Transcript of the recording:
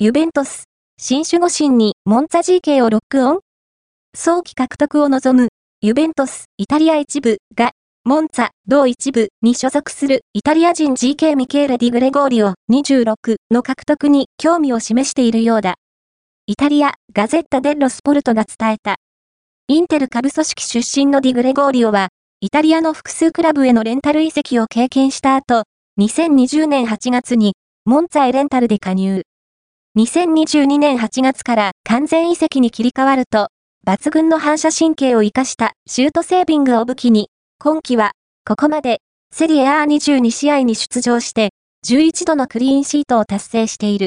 ユベントス、新守護神にモンツァ GK をロックオン早期獲得を望む、ユベントス、イタリア一部が、モンツァ、同一部に所属するイタリア人 GK ミケーレ・ディ・グレゴーリオ26の獲得に興味を示しているようだ。イタリア、ガゼッタ・デッロ・スポルトが伝えた。インテル下部組織出身のディ・グレゴーリオは、イタリアの複数クラブへのレンタル移籍を経験した後、2020年8月に、モンツァエレンタルで加入。2022年8月から完全移籍に切り替わると、抜群の反射神経を活かしたシュートセービングを武器に、今季は、ここまで、セリエ A22 試合に出場して、11度のクリーンシートを達成している。